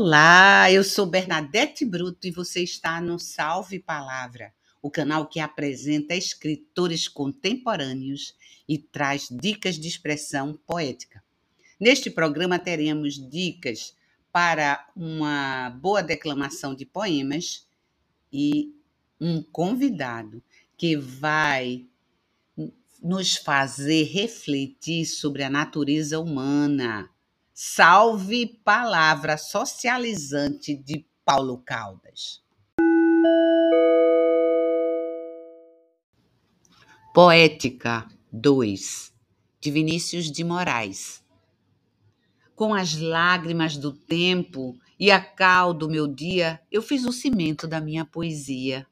Olá, eu sou Bernadette Bruto e você está no Salve Palavra, o canal que apresenta escritores contemporâneos e traz dicas de expressão poética. Neste programa teremos dicas para uma boa declamação de poemas e um convidado que vai nos fazer refletir sobre a natureza humana Salve Palavra Socializante de Paulo Caldas. Poética 2 de Vinícius de Moraes. Com as lágrimas do tempo e a cal do meu dia, eu fiz o cimento da minha poesia.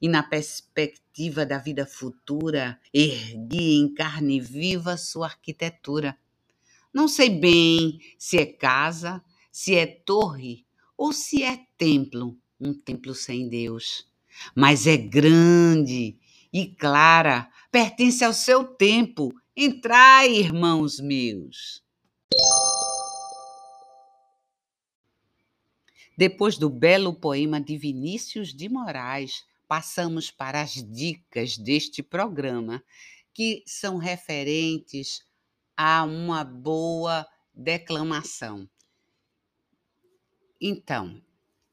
E na perspectiva da vida futura, ergui em carne viva sua arquitetura não sei bem se é casa, se é torre ou se é templo, um templo sem Deus. Mas é grande e clara, pertence ao seu tempo. Entrai, irmãos meus. Depois do belo poema de Vinícius de Moraes, passamos para as dicas deste programa, que são referentes a uma boa declamação. Então,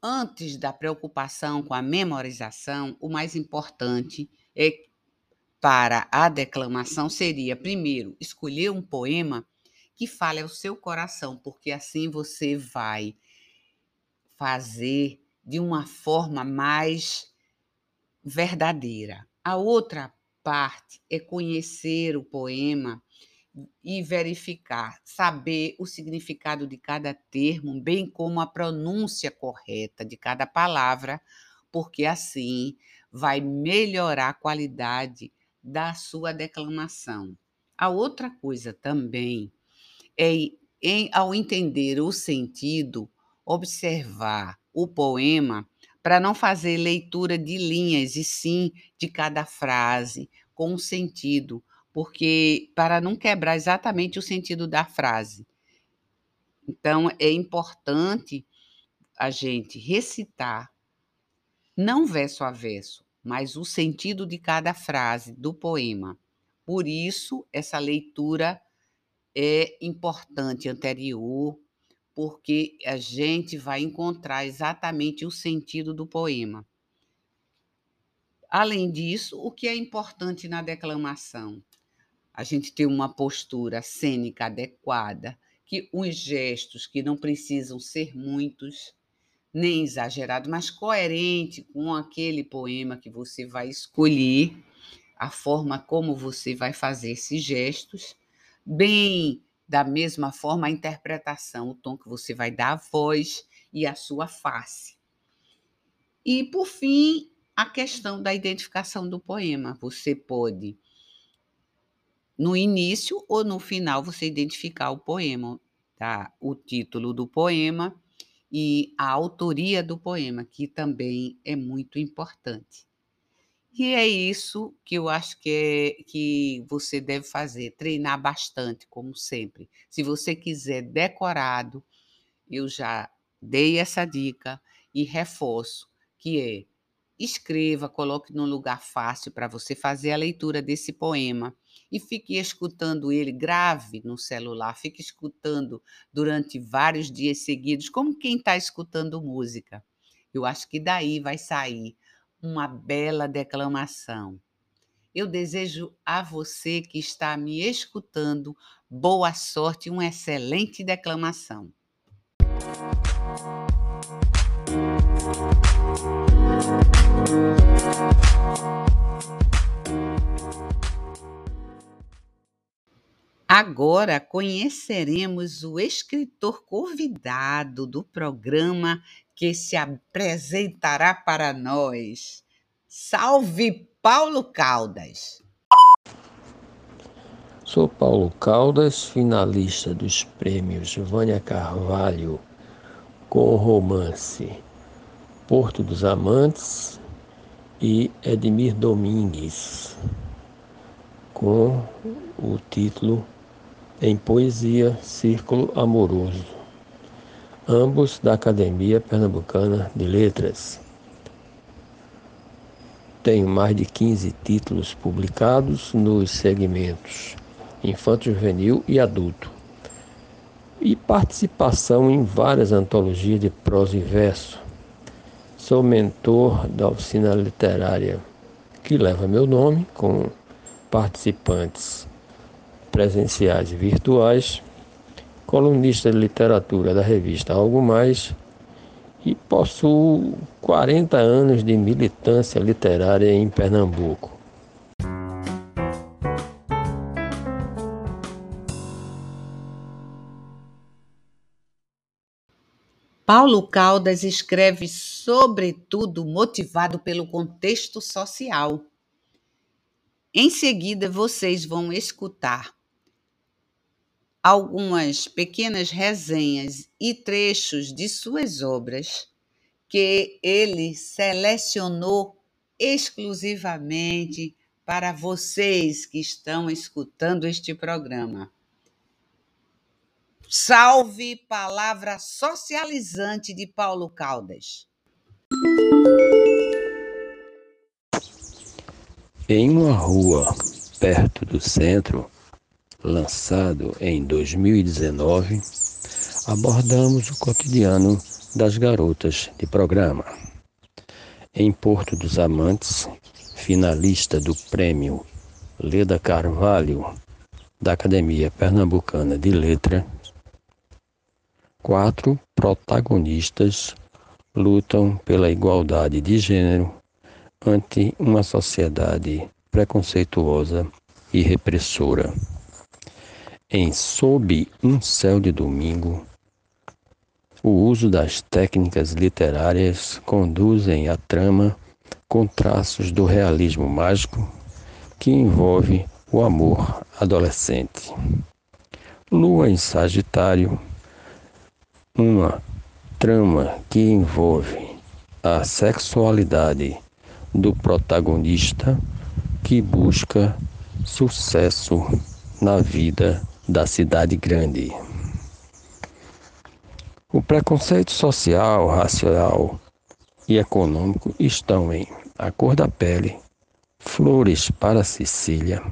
antes da preocupação com a memorização, o mais importante é para a declamação seria, primeiro, escolher um poema que fale ao seu coração, porque assim você vai fazer de uma forma mais verdadeira. A outra parte é conhecer o poema e verificar, saber o significado de cada termo, bem como a pronúncia correta de cada palavra, porque assim vai melhorar a qualidade da sua declamação. A outra coisa também é, em, ao entender o sentido, observar o poema para não fazer leitura de linhas, e sim de cada frase, com sentido, porque para não quebrar exatamente o sentido da frase. Então, é importante a gente recitar, não verso a verso, mas o sentido de cada frase do poema. Por isso, essa leitura é importante anterior, porque a gente vai encontrar exatamente o sentido do poema. Além disso, o que é importante na declamação? A gente ter uma postura cênica adequada, que os gestos que não precisam ser muitos, nem exagerados, mas coerente com aquele poema que você vai escolher, a forma como você vai fazer esses gestos, bem da mesma forma a interpretação, o tom que você vai dar à voz e à sua face. E por fim, a questão da identificação do poema. Você pode no início ou no final você identificar o poema, tá? O título do poema e a autoria do poema, que também é muito importante. E é isso que eu acho que, é, que você deve fazer, treinar bastante, como sempre. Se você quiser decorado, eu já dei essa dica e reforço, que é escreva, coloque num lugar fácil para você fazer a leitura desse poema e fique escutando ele, grave no celular, fique escutando durante vários dias seguidos, como quem está escutando música. Eu acho que daí vai sair uma bela declamação. Eu desejo a você que está me escutando boa sorte e uma excelente declamação. Agora conheceremos o escritor convidado do programa que se apresentará para nós. Salve Paulo Caldas! Sou Paulo Caldas, finalista dos prêmios Vânia Carvalho com o romance Porto dos Amantes e Edmir Domingues com o título em poesia Círculo Amoroso. ambos da Academia Pernambucana de Letras. Tenho mais de 15 títulos publicados nos segmentos infanto-juvenil e adulto, e participação em várias antologias de prosa e verso. Sou mentor da oficina literária que leva meu nome, com participantes presenciais e virtuais, colunista de literatura da revista Algo Mais e possuo 40 anos de militância literária em Pernambuco. Paulo Caldas escreve sobretudo motivado pelo contexto social. Em seguida, vocês vão escutar algumas pequenas resenhas e trechos de suas obras que ele selecionou exclusivamente para vocês que estão escutando este programa. Salve palavra socializante de Paulo Caldas. Em uma rua perto do centro, lançado em 2019, abordamos o cotidiano das garotas de programa. Em Porto dos Amantes, finalista do prêmio Leda Carvalho da Academia Pernambucana de Letra, Quatro protagonistas lutam pela igualdade de gênero ante uma sociedade preconceituosa e repressora. Em Sob um Céu de Domingo, o uso das técnicas literárias conduzem a trama com traços do realismo mágico que envolve o amor adolescente. Lua em Sagitário uma trama que envolve a sexualidade do protagonista que busca sucesso na vida da cidade grande. O preconceito social, racial e econômico estão em A Cor da Pele, Flores para Sicília,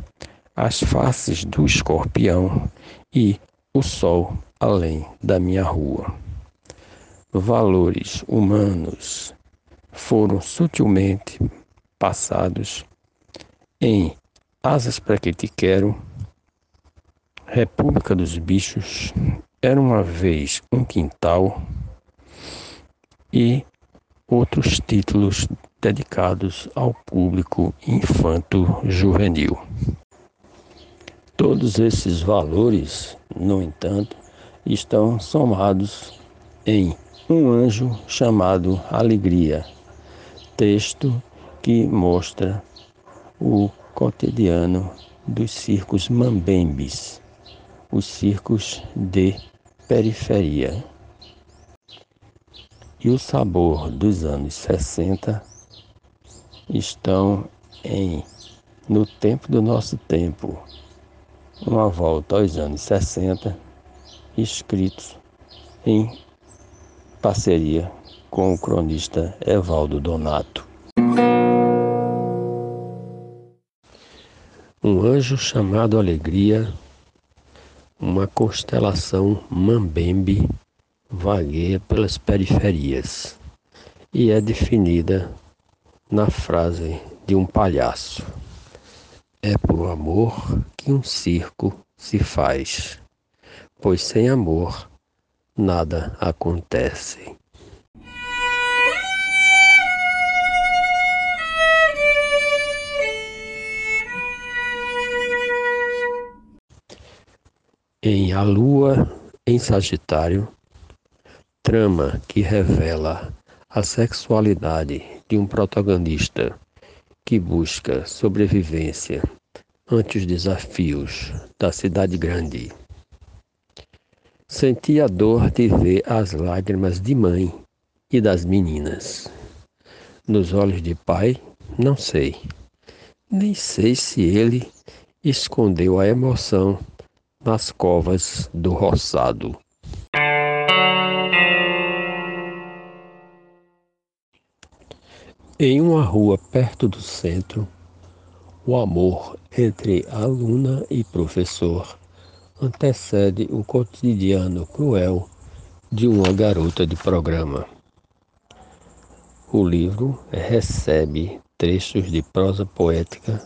As Faces do Escorpião e O Sol além da minha rua. Valores humanos foram sutilmente passados em Asas para que te quero, República dos Bichos, Era uma vez um quintal e outros títulos dedicados ao público infanto-juvenil. Todos esses valores, no entanto, estão somados em Um Anjo Chamado Alegria, texto que mostra o cotidiano dos circos mambembes, os circos de periferia. E o sabor dos anos 60 estão em No Tempo do Nosso Tempo, uma volta aos anos 60 escritos em parceria com o cronista Evaldo Donato. Um anjo chamado Alegria, uma constelação mambembe vagueia pelas periferias e é definida na frase de um palhaço. É por amor que um circo se faz pois sem amor nada acontece. Em A Lua em Sagitário, trama que revela a sexualidade de um protagonista que busca sobrevivência ante os desafios da cidade grande. Senti a dor de ver as lágrimas de mãe e das meninas. Nos olhos de pai, não sei. Nem sei se ele escondeu a emoção nas covas do roçado. Em uma rua perto do centro, o amor entre aluna e professor antecede o cotidiano cruel de uma garota de programa. O livro recebe trechos de prosa poética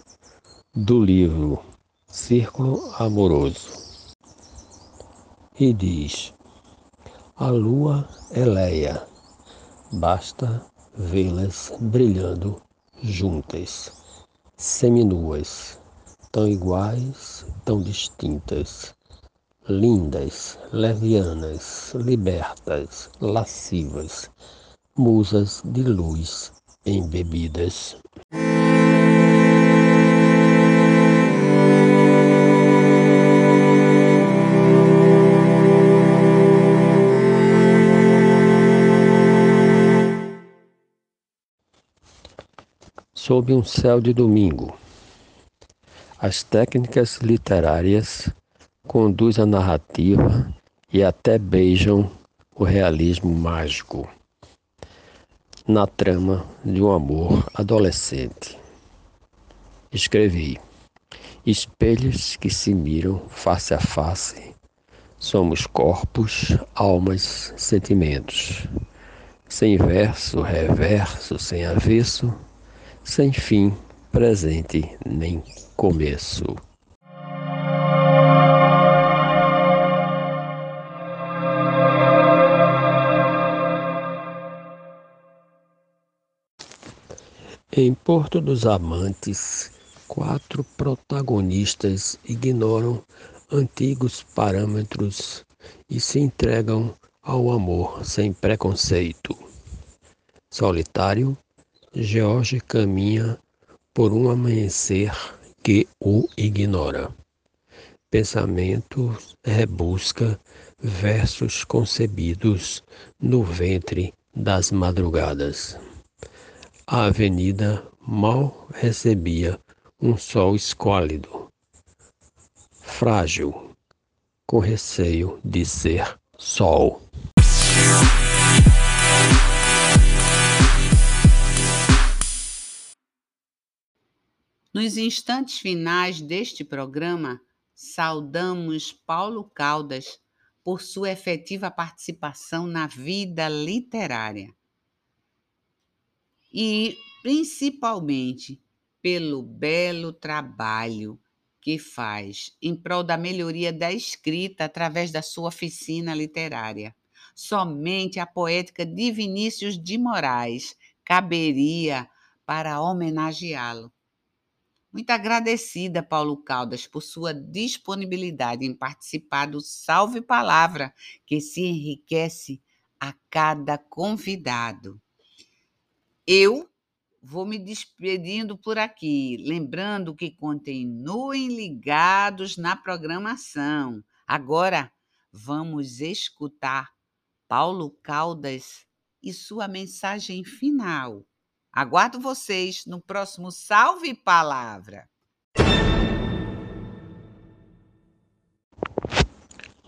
do livro Círculo Amoroso e diz: A lua é Leia, basta vê-las brilhando juntas, seminuas, tão iguais, tão distintas, lindas, levianas, libertas, lascivas, musas de luz embebidas. Sob um céu de domingo. As técnicas literárias conduzem a narrativa e até beijam o realismo mágico na trama de um amor adolescente. Escrevi: Espelhos que se miram face a face. Somos corpos, almas, sentimentos. Sem verso, reverso, sem avesso sem fim, presente nem começo. Em Porto dos Amantes, quatro protagonistas ignoram antigos parâmetros e se entregam ao amor sem preconceito. Solitário, George caminha por um amanhecer que o ignora. Pensamento rebusca versos concebidos no ventre das madrugadas. A avenida mal recebia um sol esquálido, frágil, com receio de ser sol. Nos instantes finais deste programa, saudamos Paulo Caldas por sua efetiva participação na vida literária e, principalmente, pelo belo trabalho que faz em prol da melhoria da escrita através da sua oficina literária. Somente a poética de Vinícius de Moraes caberia para homenageá-lo. Muito agradecida, Paulo Caldas, por sua disponibilidade em participar do Salve Palavra, que se enriquece a cada convidado. Eu vou me despedindo por aqui, lembrando que continuem ligados na programação. Agora vamos escutar Paulo Caldas e sua mensagem final. Aguardo vocês no próximo Salve Palavra.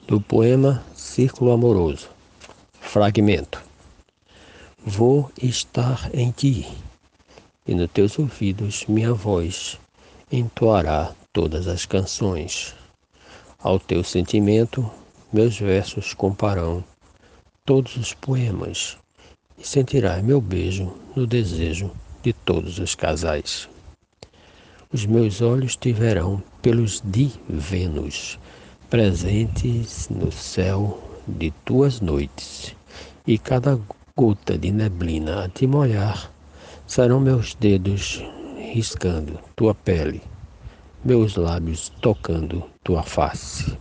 Do poema Círculo Amoroso. Fragmento. Vou estar em ti, e nos teus ouvidos minha voz entoará todas as canções. Ao teu sentimento, meus versos comparão todos os poemas e sentirás meu beijo no desejo de todos os casais. Os meus olhos tiverão pelos de Vênus presentes no céu de tuas noites, e cada gota de neblina a te molhar serão meus dedos riscando tua pele, meus lábios tocando tua face.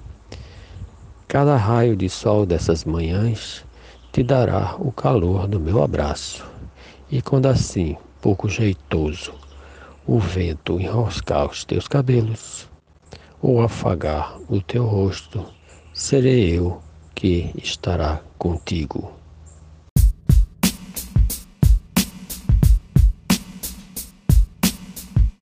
Cada raio de sol dessas manhãs te dará o calor do meu abraço. E quando assim, pouco jeitoso, o vento enroscar os teus cabelos, ou afagar o teu rosto, serei eu que estará contigo.